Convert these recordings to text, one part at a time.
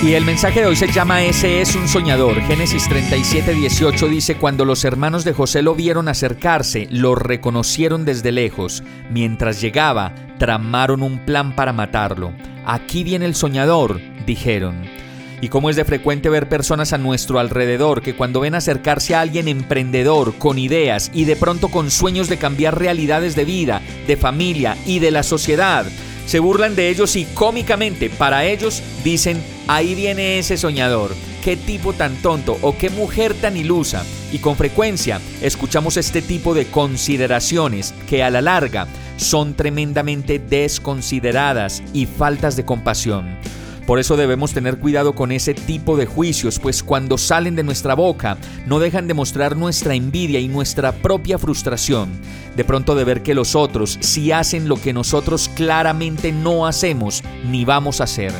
Y el mensaje de hoy se llama Ese es un soñador. Génesis 37, 18 dice, Cuando los hermanos de José lo vieron acercarse, lo reconocieron desde lejos. Mientras llegaba, tramaron un plan para matarlo. Aquí viene el soñador, dijeron. Y como es de frecuente ver personas a nuestro alrededor que cuando ven acercarse a alguien emprendedor, con ideas y de pronto con sueños de cambiar realidades de vida, de familia y de la sociedad, se burlan de ellos y cómicamente para ellos dicen, ahí viene ese soñador, qué tipo tan tonto o qué mujer tan ilusa. Y con frecuencia escuchamos este tipo de consideraciones que a la larga son tremendamente desconsideradas y faltas de compasión. Por eso debemos tener cuidado con ese tipo de juicios, pues cuando salen de nuestra boca no dejan de mostrar nuestra envidia y nuestra propia frustración, de pronto de ver que los otros sí hacen lo que nosotros claramente no hacemos ni vamos a hacer.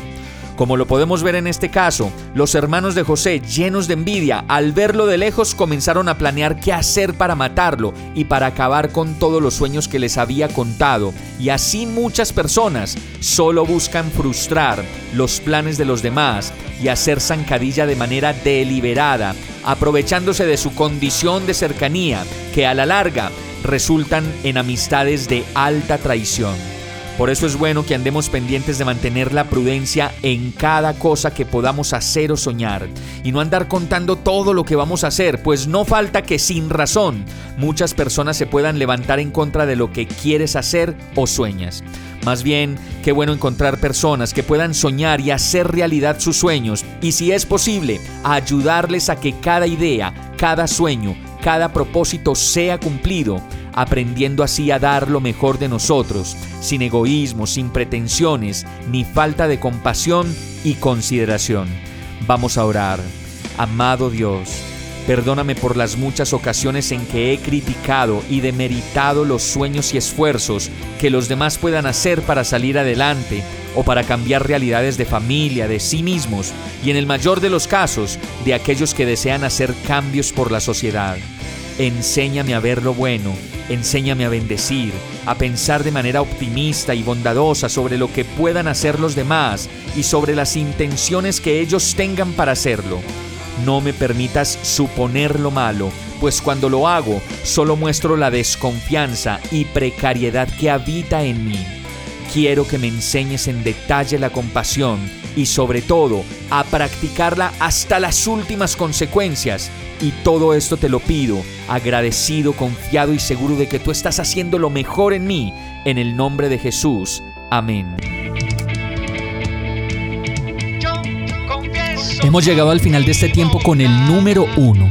Como lo podemos ver en este caso, los hermanos de José, llenos de envidia, al verlo de lejos comenzaron a planear qué hacer para matarlo y para acabar con todos los sueños que les había contado. Y así muchas personas solo buscan frustrar los planes de los demás y hacer zancadilla de manera deliberada, aprovechándose de su condición de cercanía, que a la larga resultan en amistades de alta traición. Por eso es bueno que andemos pendientes de mantener la prudencia en cada cosa que podamos hacer o soñar y no andar contando todo lo que vamos a hacer, pues no falta que sin razón muchas personas se puedan levantar en contra de lo que quieres hacer o sueñas. Más bien, qué bueno encontrar personas que puedan soñar y hacer realidad sus sueños y si es posible, ayudarles a que cada idea, cada sueño, cada propósito sea cumplido aprendiendo así a dar lo mejor de nosotros, sin egoísmo, sin pretensiones, ni falta de compasión y consideración. Vamos a orar. Amado Dios, perdóname por las muchas ocasiones en que he criticado y demeritado los sueños y esfuerzos que los demás puedan hacer para salir adelante o para cambiar realidades de familia, de sí mismos y en el mayor de los casos de aquellos que desean hacer cambios por la sociedad. Enséñame a ver lo bueno, enséñame a bendecir, a pensar de manera optimista y bondadosa sobre lo que puedan hacer los demás y sobre las intenciones que ellos tengan para hacerlo. No me permitas suponer lo malo, pues cuando lo hago solo muestro la desconfianza y precariedad que habita en mí. Quiero que me enseñes en detalle la compasión y sobre todo a practicarla hasta las últimas consecuencias y todo esto te lo pido, agradecido, confiado y seguro de que tú estás haciendo lo mejor en mí, en el nombre de Jesús. Amén. Hemos llegado al final de este tiempo con el número uno.